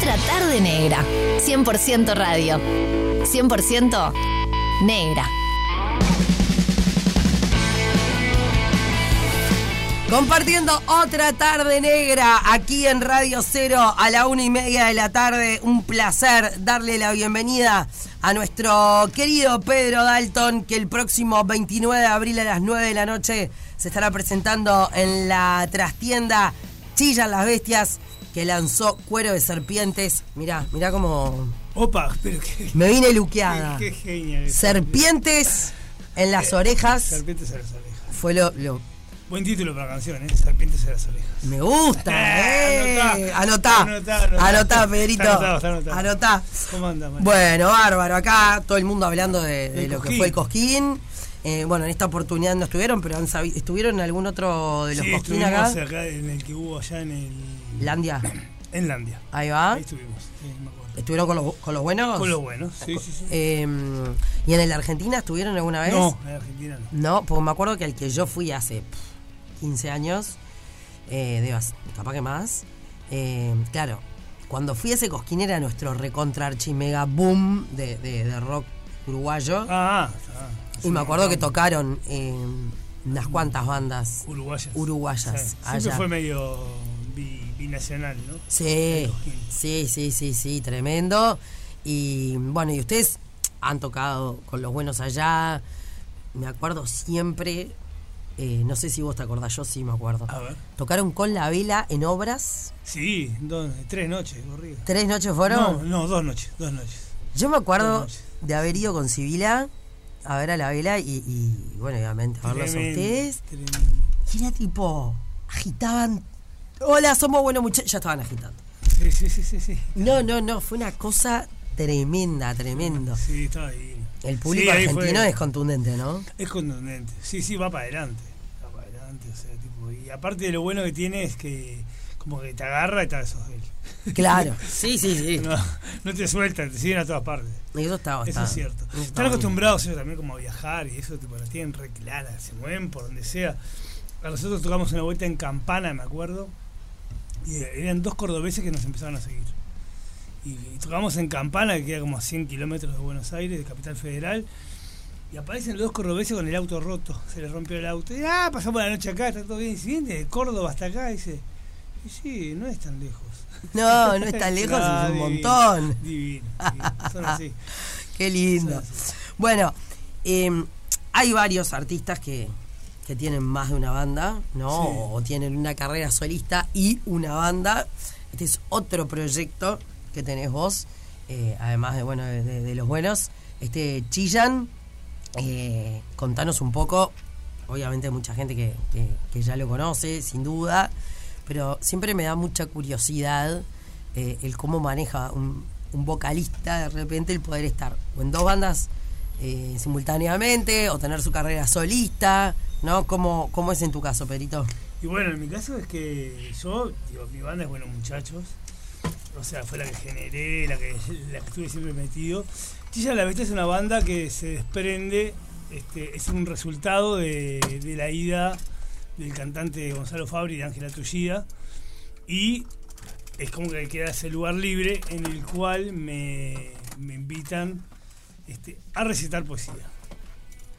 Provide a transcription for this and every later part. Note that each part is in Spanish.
Otra tarde negra. 100% radio. 100% negra. Compartiendo otra tarde negra aquí en Radio Cero a la una y media de la tarde. Un placer darle la bienvenida a nuestro querido Pedro Dalton, que el próximo 29 de abril a las 9 de la noche se estará presentando en la trastienda Chillan las Bestias, que lanzó Cuero de Serpientes. Mirá, mirá cómo. Opa, pero qué. Me vine luqueada. Qué, qué Serpientes en las orejas. Serpientes a las orejas. Fue lo, lo- Buen título para la canción, ¿eh? Serpientes a las orejas. Me gusta, eh. Anotá. Anotá, anotá. Anotá, Pedrito. Está anotado, está. Anotá. ¿Cómo anda? Bueno, bárbaro. Acá todo el mundo hablando de, lo que fue el Cosquín. Eh, bueno, en esta oportunidad no estuvieron, pero han estuvieron en algún otro de los sí, Cosquín acá en el que hubo allá en el. Landia. En Landia. Ahí va. Ahí estuvimos, sí, me acuerdo. ¿Estuvieron con los, con los buenos? Con lo bueno, sí, sí, sí. Eh, ¿Y en el Argentina estuvieron alguna vez? No, en Argentina no. No, porque me acuerdo que al que yo fui hace pff, 15 años, eh, capaz que más, eh, claro, cuando fui a ese cosquín era nuestro recontra archi mega boom de, de- de rock uruguayo. Ah, ah. y me acuerdo que tocaron eh, unas cuantas bandas Uruguayas. uruguayas Sí. Siempre allá. fue medio binacional, ¿no? Sí, sí, sí, sí, sí, tremendo. Y bueno, y ustedes han tocado con los buenos allá. Me acuerdo siempre, eh, no sé si vos te acordás, yo sí me acuerdo. A ver. Tocaron con la vela en obras. Sí, dos, tres noches, corrido. ¿Tres noches No, fueron? no, dos noches, dos noches. Yo me acuerdo de haber ido con Sibila a ver a la vela y, y, bueno, obviamente a verlos a ustedes. tremendo. Y era tipo, agitaban. Hola, somos buenos muchachos. Ya estaban agitando. Sí, sí, sí, sí, sí. No, no, no, fue una cosa tremenda, tremendo. Sí, está ahí. El público Sí, argentino fue- es contundente, ¿no? Es contundente. Sí, sí, va para adelante. Va para adelante, o sea, tipo, y aparte de lo bueno que tiene es que como que te agarra y te de él. Claro. Sí, sí, sí. No, no te sueltan, te siguen a todas partes. Y Eso está Eso está- es cierto. eso está Están acostumbrados ellos también como a viajar y eso tipo las tienen re se mueven por donde sea. A nosotros tocamos una vuelta en Campana, me acuerdo, y eran dos cordobeses que nos empezaron a seguir. Y, y tocamos en Campana, que queda como a 100 kilómetros de Buenos Aires, de Capital Federal, y aparecen los dos cordobeses con el auto roto. Se les rompió el auto. Y, ah, pasamos la noche acá, está todo bien. Y si viene de Córdoba hasta acá, dice, y sí, no es tan lejos. No, no es tan lejos, es un divino, montón. Divino, divino. Son así. Qué lindo. Bueno, eh, hay varios artistas que, que tienen más de una banda, ¿no? Sí. O tienen una carrera solista y una banda. Este es otro proyecto que tenés vos, eh, además de, bueno, de, de los buenos. Este Chillan, eh, contanos un poco. Obviamente hay mucha gente que, que- que ya lo conoce, sin duda, pero siempre me da mucha curiosidad eh, el cómo maneja un, un vocalista de repente el poder estar o en dos bandas eh, simultáneamente o tener su carrera solista, ¿no? ¿Cómo, ¿Cómo es en tu caso, Perito? Y bueno, en mi caso es que yo, digo, mi banda es Buenos Muchachos. O sea, fue la que generé, la que, la que estuve siempre metido. Chilla la Bestia es una banda que se desprende, este, es un resultado de, la ida del cantante Gonzalo Fabri y de Ángela Tullida. Y es como que queda ese lugar libre en el cual me, me invitan este, a recitar poesía.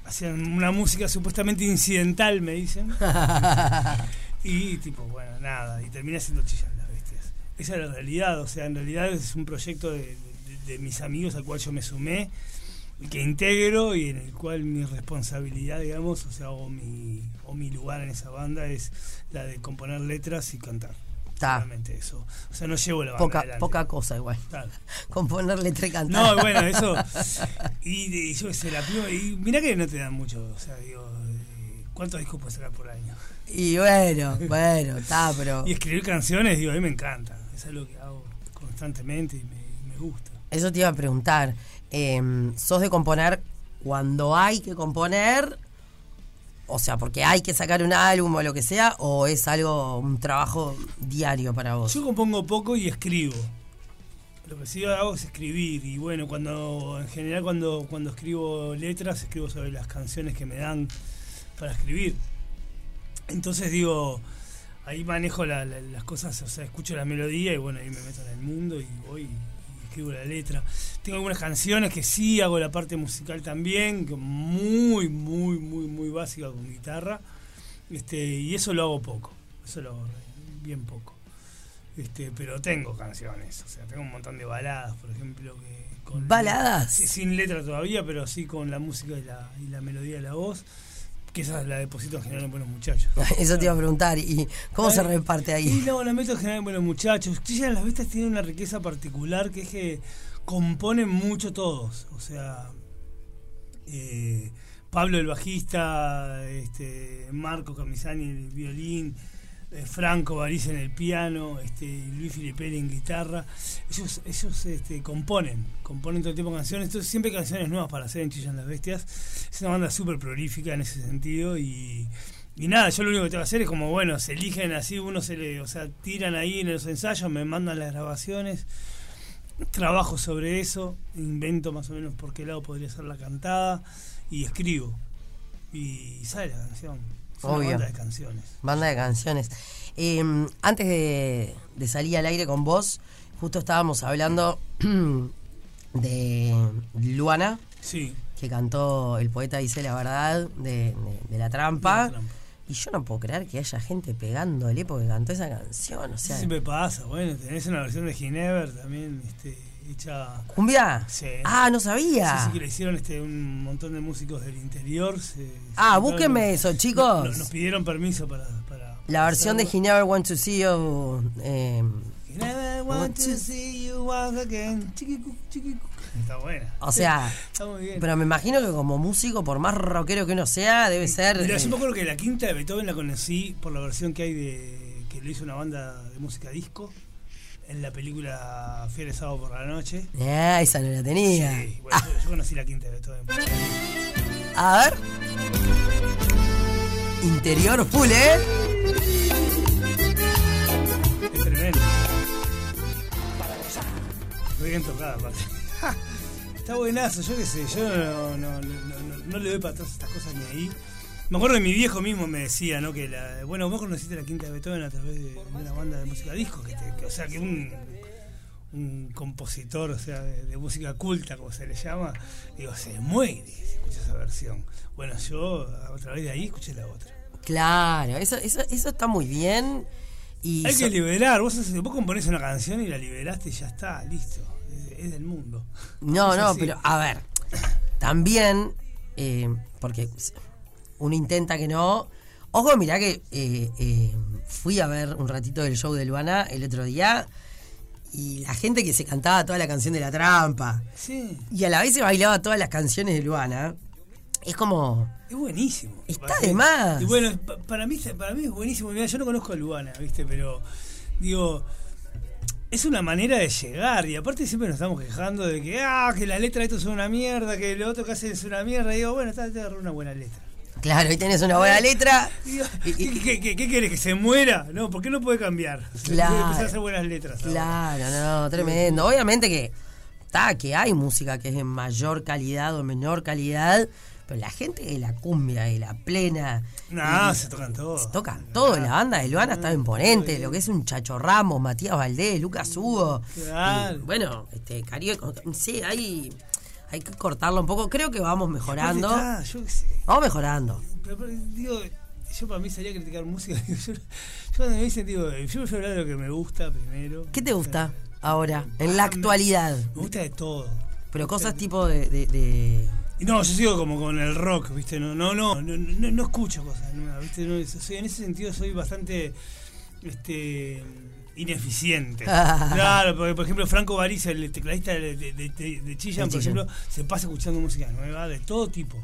Hacían una música supuestamente incidental, me dicen. Y tipo, bueno, nada, y termina siendo Chillan las Bestias. Esa es la realidad, o sea, en realidad es un proyecto de, de- de mis amigos al cual yo me sumé, y que integro y en el cual mi responsabilidad, digamos, o sea, o mi, o mi lugar en esa banda es la de componer letras y cantar. Solamente eso. O sea, no llevo la banda Poca, adelante. poca cosa igual. Claro. Componer letra y cantar. No, bueno, eso. Y, de- yo sé, la. Y mirá que no te dan mucho. O sea, digo, eh, ¿cuántos discos puedes sacar por año? Y bueno, bueno, está, pero... Y escribir canciones, digo, a mí me encanta. Es algo que hago constantemente y me, y me gusta. Eso te iba a preguntar. eh, ¿Sos de componer cuando hay que componer? O sea, porque hay que sacar un álbum o lo que sea, o es algo, un trabajo diario para vos. Yo compongo poco y escribo. Lo que sí hago es escribir. Y bueno, cuando en general cuando, cuando escribo letras, escribo sobre las canciones que me dan para escribir. Entonces digo, ahí manejo la- la- las cosas, o sea, escucho la melodía y bueno, ahí me meto en el mundo y voy escribo la letra. Tengo algunas canciones que sí hago la parte musical también, que muy, muy, muy, muy básica con guitarra. Este, y eso lo hago poco, eso lo hago bien poco. Este, pero tengo canciones, o sea, tengo un montón de baladas, por ejemplo, que con ¿Baladas? Sin letra todavía, pero sí con la música y la, y la melodía de la voz, que esa la deposito en general en Buenos Muchachos. Eso te iba a preguntar. ¿Y cómo se reparte Y ahí? no, la meto en general en Buenos Muchachos. Chilla en las Vistas tiene una riqueza particular que es que componen mucho todos. O sea, eh, Pablo el bajista, este, Marco Camisani el violín, Franco Bariz en el piano, este, Luis Filipelli en guitarra. Ellos, ellos este, componen, componen todo el tiempo canciones. Entonces siempre canciones nuevas para hacer en Chillan las Bestias. Es una banda súper prolífica en ese sentido y, y nada, yo lo único que tengo que hacer es como, bueno, se eligen así, uno se le, o sea, tiran ahí en los ensayos, me mandan las grabaciones, trabajo sobre eso, invento más o menos por qué lado podría ser la cantada y escribo. Y sale la canción. Obvio. banda de canciones. Banda de canciones. Eh, antes de, de salir al aire con vos, justo estábamos hablando de Luana, Sí. que cantó El poeta dice la verdad de, de- de la trampa. La Trampa. Y yo no puedo creer que haya gente pegándole porque cantó esa canción. O sea, siempre pasa, bueno, tenés una versión de Ginever también, este, hecha... ¿cumbia? Sí. Ah, no Sí, sabía. sí, que le hicieron este, un montón de músicos del interior. se- se Ah, juntaron, búsquenme eso, chicos. Nos, nos pidieron permiso para... para La versión de. He Never Want to See You. eh, I never want to see you once again. Chiquicuc, chiquicuc. Está buena. o sea, Está muy bien. pero me imagino que como músico, por más rockero que uno sea, debe ser. Mira, eh, yo me acuerdo que la quinta de Beethoven la conocí por la versión que hay de que lo hizo una banda de música disco en la película Fieles Sábado por la Noche. Ah, esa no la tenía. Sí, bueno, yo, yo conocí la quinta de Beethoven. A ver. Interior full, ¿eh? Es tremendo. Muy bien tocada, aparte. Está buenazo, yo qué sé, yo no, no, no, no- no le doy para atrás estas cosas ni ahí. Me acuerdo que mi viejo mismo me decía, ¿no? Que la, bueno, vos conociste la quinta de Beethoven a través de, una banda de música disco, que, te- que- o sea, que un, un compositor, o sea, de, de música culta, como se le llama, digo, se muere si escucha esa versión. Bueno, yo a través de ahí escuché la otra. Claro, eso, eso, eso está muy bien. Y Hay so- que liberar, vos, vos componés una canción y la liberaste y ya está, listo. Es, es del mundo. No, no, pero a ver, también, eh, porque uno intenta que no. Ojo, mirá que eh, eh, fui a ver un ratito del show de Luana el otro día y la gente que se cantaba toda la canción de la trampa Sí, y a la vez se bailaba todas las canciones de Luana, es como. es buenísimo. Está de más. Y bueno, pa- para mí, para mí es buenísimo. Mirá, yo no conozco a Luana, ¿viste? Pero, digo, es una manera de llegar. Y aparte siempre nos estamos quejando de que, ah, que la letra de esto es una mierda, que lo otro que hacen es una mierda. Y digo, bueno, está, agarré una buena letra. Claro, ahí tenés una buena letra. Y- y- ¿qué, qué, querés? ¿Que se muera? No, ¿por qué no puede cambiar? Claro. Puede empezar a hacer buenas letras. ahora. Claro, no, tremendo. Obviamente que está, que hay música que es de mayor calidad o menor calidad, pero la gente de la cumbia, de la plena, No, se tocan todos. se tocan todo. La banda de Luana está imponente, lo que es un Chacho Ramos, Matías Valdés, Lucas Hugo. Claro. Y, bueno, este, Caribe, sí, hay, hay que cortarlo un poco. Creo que vamos mejorando. Aparte está, yo qué sé. Vamos mejorando. Pero, pero, digo, yo para mí salía a criticar música. Digo, yo, yo cuando me dicen, digo, yo voy a hablar de lo que me gusta primero. ¿Qué te gusta ahora, en la actualidad? Me gusta de todo. Pero cosas tipo de- de- no, yo sigo como con el rock, ¿viste? No, no, no, no, no, no escucho cosas nuevas, ¿viste? No, soy, en ese sentido soy bastante este ineficiente. claro, porque por ejemplo Franco Bariz, el tecladista de, de, por ejemplo, se pasa escuchando música nueva de todo tipo.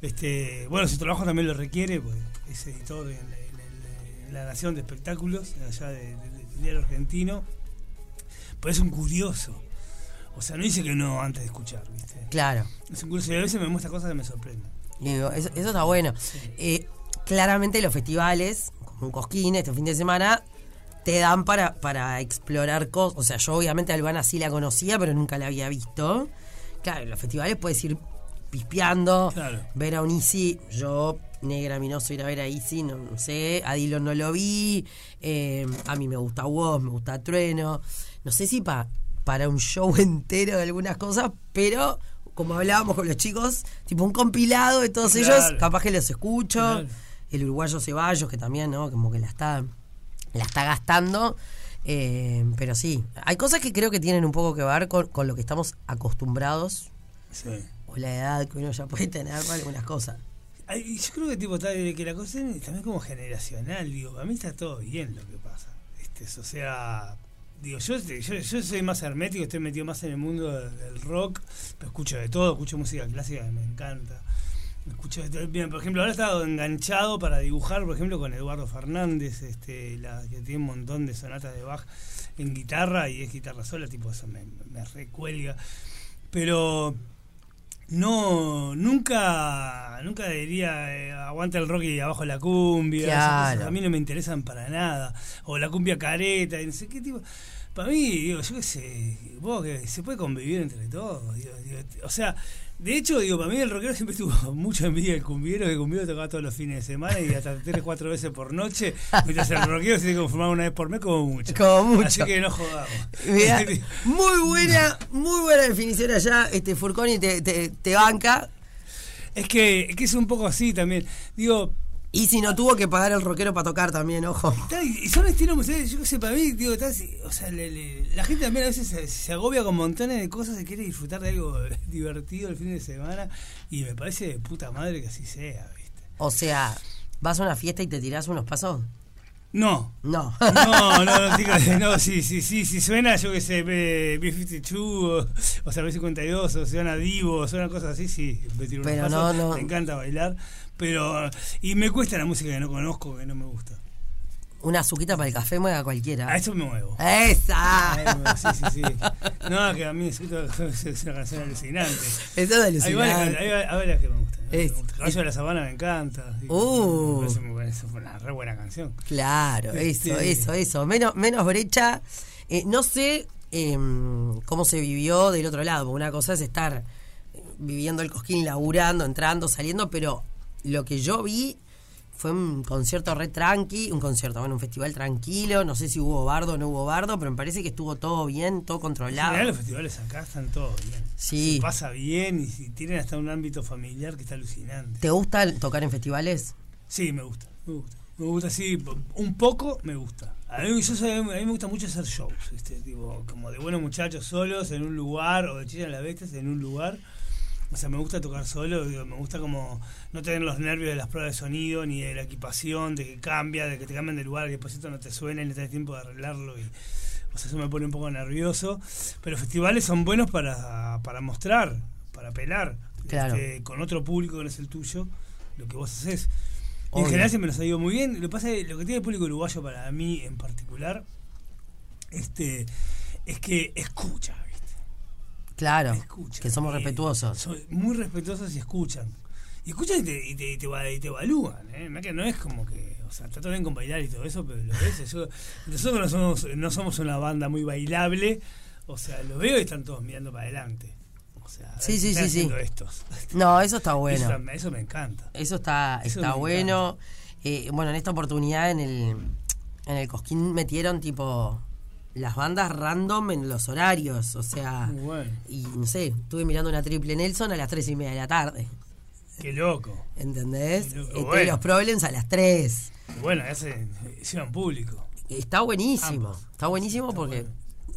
Este, bueno, su trabajo también lo requiere, pues es editor en la, en la- en la Nación de Espectáculos, allá de, de- del diario argentino. Pero es un curioso. O sea, no dice que no antes de escuchar, ¿viste? Claro. Es un curioso y a veces me muestra cosas que me sorprenden. Digo, eso, eso está bueno. Eh, claramente los festivales, como un cosquín este fin de semana, te dan para, para explorar cosas. O sea, yo obviamente a Albana sí la conocía, pero nunca la había visto. Claro, en los festivales puedes ir pispeando. Claro. Ver a un Easy, yo, negra, minoso, ir a ver a Easy, no, no sé. A Dillon no lo vi. eh, a mí me gusta Woz, me gusta Trueno. No sé si pa- para un show entero de algunas cosas, pero como hablábamos con los chicos, tipo un compilado de todos Claro. ellos, capaz que los escucho. Claro. El uruguayo Ceballos, que también, ¿no? Como que la está, la está gastando. Eh, pero sí, hay cosas que creo que tienen un poco que ver con, con lo que estamos acostumbrados Sí. o la edad que uno ya puede tener para algunas cosas. Ay, Yo creo que tipo está de que la cosa es también como generacional, digo, a mí está todo bien lo que pasa. Este, es, o sea, digo, yo, yo, yo soy más hermético, estoy metido más en el mundo del, del rock, pero escucho de todo, escucho música clásica que me encanta. Escucho. Bien, por ejemplo, ahora he estado enganchado para dibujar, por ejemplo, con Eduardo Fernández, este, la, que tiene un montón de sonatas de Bach en guitarra y es guitarra sola, tipo eso me, me recuelga. Pero no, nunca, nunca diría eh, aguanta el rock y abajo la cumbia. esas Claro. cosas a mí no me interesan para nada. O la cumbia careta, y no sé qué tipo. Para mí, digo, yo qué sé, vos que se puede convivir entre todos. digo, digo, o sea, de hecho, digo, para mí el rockero siempre tuvo mucha envidia del cumbiero, que el cumbiero tocaba todos los fines de semana y hasta tres, cuatro veces por noche. Mientras el rockero se tiene que conformar una vez por mes como mucho. Como mucho. Así que no jodamos. Mirá, muy buena, muy buena definición allá, este Furconi te, te, te banca. Es que, es que es un poco así también. Digo, Y si no tuvo que pagar el rockero para tocar también, ojo. Y son estilos musicales, yo qué sé, para mí, digo, está así, o sea, le- le- la gente también a veces se, se agobia con montones de cosas y quiere disfrutar de algo divertido el fin de semana y me parece de puta madre que así sea, ¿viste? O sea, vas a una fiesta y te tirás unos pasos. No. No. No, no, no, sí, sí, sí, si suena, yo qué sé, eh, B-52, o, o sea, B-52, o suena Divo, o suena cosas así, sí, me tiro unos Pero pasos, no, no. me encanta bailar, pero, y me cuesta la música que no conozco, que no me gusta. Una azuquita para el café mueve a cualquiera. A eso me muevo. ¡Esa! Sí, sí, sí. No, que a mí es es una canción alucinante. Eso es alucinante. hay varias- hay varias que me gustan. Es- Me. Caballo de la Sabana me encanta. sí. Uh. Me parece buena, es una re buena canción. Claro, eso, Este- eso, eso. Menos, menos brecha. Eh, no sé em, cómo se vivió del otro lado, porque una cosa es estar viviendo el cosquín, laburando, entrando, saliendo, pero lo que yo vi fue un concierto re tranqui, un concierto, bueno, un festival tranquilo, no sé si hubo bardo o no hubo bardo, pero me parece que estuvo todo bien, todo En controlado. general los festivales acá están todos bien. Sí. Se pasa bien y si tienen hasta un ámbito familiar que está alucinante. ¿Te gusta tocar en festivales? Sí, me gusta, me gusta. Me gusta, sí, un poco me gusta. A mí, yo soy- a mí me gusta mucho hacer shows, este, tipo, como de buenos muchachos solos en un lugar, o de chillas la bestia en un lugar. O sea, me gusta tocar solo, digo, me gusta como no tener los nervios de las pruebas de sonido, ni de la equipación, de que cambia, de que te cambien de lugar, que después esto no te suena y no tenés tiempo de arreglarlo. Y, o sea, eso me pone un poco nervioso. Pero festivales son buenos para, para mostrar, para pelar, Claro. este, con otro público que no es el tuyo, lo que vos haces. Y en general siempre nos ha ido muy bien. Lo que pasa es lo que tiene el público uruguayo para mí en particular este, es que escucha. Claro, que somos Y respetuosos. Son muy respetuosos y escuchan. Y escuchan y te, y te, y te, eva- y te evalúan, ¿eh? No es como que. O sea, bien con bailar y todo eso, pero lo ves. yo- nosotros no somos, no somos una banda muy bailable. O sea, lo veo y están todos mirando para adelante. O sea, Sí, sí, sí, sí. estos. No, eso está bueno. Eso, eso me encanta. Eso está, Eso está bueno. Eh, bueno, en esta oportunidad en el, en el Cosquín metieron tipo las bandas random en los horarios. O sea, bueno. y no sé, estuve mirando una triple Nelson a las tres y media de la tarde. Qué loco. ¿Entendés? Qué loco, bueno. Los Problems a las 3. Bueno, ya se llevan público. Está buenísimo. Ambos. Está buenísimo Está porque bueno.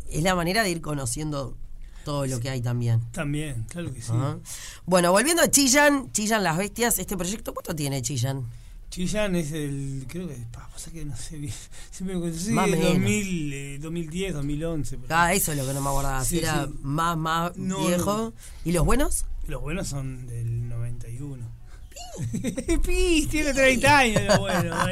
es la manera de ir conociendo todo lo que hay también. También, claro que sí. Bueno, volviendo a Chillan, Chillan las bestias, este proyecto, ¿cuánto tiene Chillan? Chillán es el. Creo que. pa, pasa que no sé bien. Siempre me sí, Más o menos. 2000, eh, 2010, 2011. por Ah, eso es lo que no me acordaba. Si Sí, era sí. más, más No, viejo. ¿Y los buenos? Los buenos son del 91. Pi, tiene 30 años, lo bueno.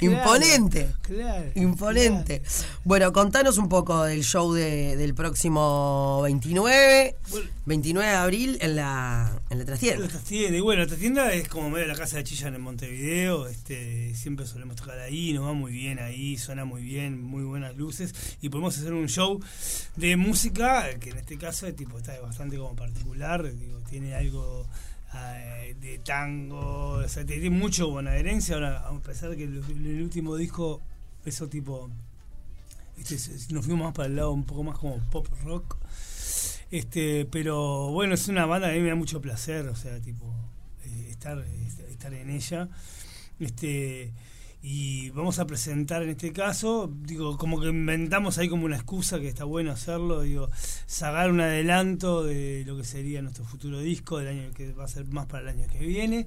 Claro, Imponente. Claro. Imponente. Bueno, contanos un poco del show de- del próximo 29, Bueno. 29 de abril en la, en la trastienda. Esta tienda, y bueno, esta tienda es como medio la casa de Chillán en Montevideo, este, siempre solemos tocar ahí, nos va muy bien ahí, suena muy bien, muy buenas luces, y podemos hacer un show de música, que en este caso tipo, está bastante como particular, digo, tiene algo de tango, o sea, tiene mucho bonaerense, ahora a pesar de que el, último disco, eso tipo, este, nos fuimos más para el lado un poco más como pop rock. Este, pero bueno, es una banda a mí me da mucho placer, o sea, tipo, eh, estar, eh, estar en ella. Este, y vamos a presentar en este caso, digo, como que inventamos ahí como una excusa que está bueno hacerlo, digo, sacar un adelanto de lo que sería nuestro futuro disco del año que va a ser más para el año que viene.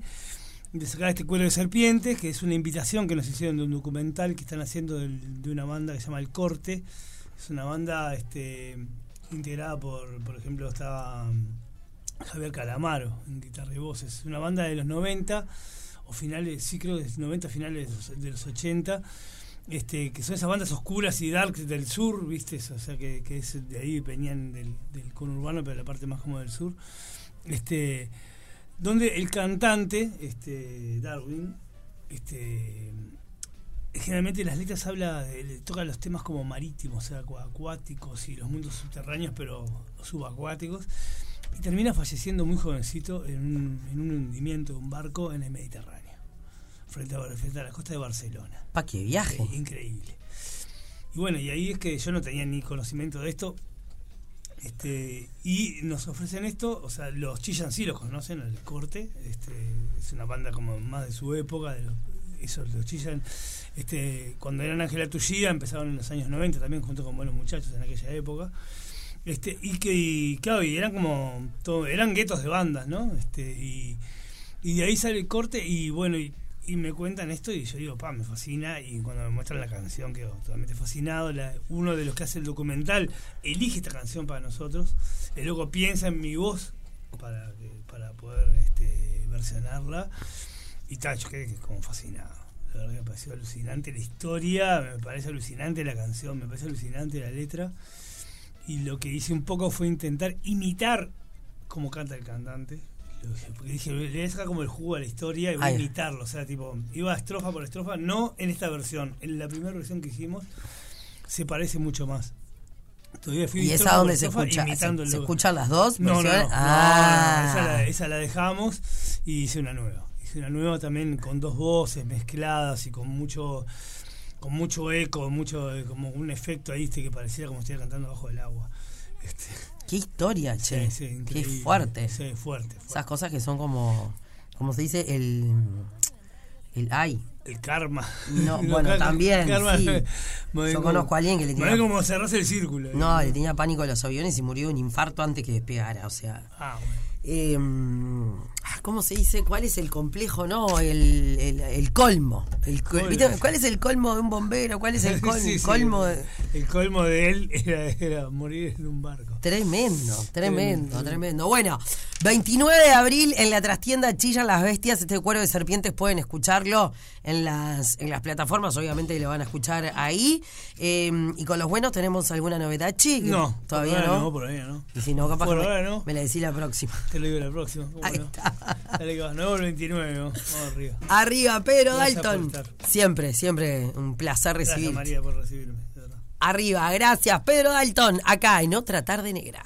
De sacar este cuero de serpientes, que es una invitación que nos hicieron de un documental que están haciendo de una banda que se llama El Corte. Es una banda este, integrada por, por ejemplo, estaba mm, Javier Calamaro en guitarra y voces. Una banda de los 90, finales, sí creo es 90, finales de los, de los 80, este, que son esas bandas oscuras y darks del sur, ¿viste? O sea, que, es de ahí venían del, conurbano, pero la parte más como del sur. Este, donde el cantante, este, Darwin, este, generalmente las letras habla de, de- toca los temas como marítimos, o sea, acu- acuáticos y los mundos subterráneos, pero subacuáticos, y termina falleciendo muy jovencito en en un hundimiento de un barco en el Mediterráneo, frente a, frente a la costa de Barcelona. Pa' qué viaje. Eh, increíble. Y bueno, y ahí es que yo no tenía ni conocimiento de esto. Este, y nos ofrecen esto, o sea, los Chillan sí los conocen, el corte, este, es una banda como más de su época, de los, Chillan, este, cuando eran Ángela Tullida, empezaron en los años 90 también junto con buenos muchachos en aquella época. Este, y que, y, claro, y eran como, todo, eran guetos de bandas, ¿no? Este, y, y de ahí sale el corte y bueno, y, y me cuentan esto y yo digo, pa, me fascina. Y cuando me muestran la canción quedo totalmente fascinado. La- uno de los que hace el documental elige esta canción para nosotros. El loco piensa en mi voz para, para poder este, versionarla. Y tal, yo quedé como fascinado. La verdad que me pareció alucinante la historia, me parece alucinante la canción, me parece alucinante la letra. Y lo que hice un poco fue intentar imitar cómo canta el cantante. Dije, Porque dije, le voy a sacar como el jugo a la historia y voy a imitarlo. O sea, tipo, iba estrofa por estrofa, no en esta versión. En la primera versión que hicimos se parece mucho más. Todavía fui ¿Y esa por dónde se escucha? ¿Se, escuchan las dos? No, no, no, Ah. no, esa, la, esa la dejamos y hice una nueva. Hice una nueva también con dos voces mezcladas y con mucho con mucho eco, mucho como un efecto ahí ¿viste? que parecía como si estuviera cantando bajo el agua. Este, Qué historia, che. sí, sí, Qué fuerte. Sí, fuerte. fuerte. Esas cosas que son como, como se dice, el, el ay. El karma. No, bueno, también, sí. Me Yo conozco a alguien que le tenía- como cerrarse el círculo. No, le tenía pánico a los aviones y murió de un infarto antes que despegara. O sea, Ah, bueno. eh, ah, ¿cómo se dice? ¿Cuál es el complejo? No, el, el, el colmo. El. ¿Cuál es el colmo de un bombero? ¿Cuál es el col- Sí, sí, colmo? el, de- el colmo de él era, era morir en un barco. Tremendo, tremendo, Tremendo. tremendo. Bueno, 29 de abril en la trastienda Chillan las Bestias. Este cuero de serpientes pueden escucharlo en las, en las plataformas, obviamente lo van a escuchar ahí. Eh, y con los buenos tenemos alguna novedad, chi. No, todavía por ahora no. no. Por ahora no. Y si no, capaz Por que me, ahora no. me la decís la próxima. Te lo digo la próxima. ¿cómo Ahí no? está. Dale que va. Nuevo el 29, vamos arriba. Arriba, Pedro Gracias por Dalton. Siempre, siempre un placer Gracias recibirte. María por recibirme. Arriba, gracias, Pedro Dalton, acá en otra tarde negra.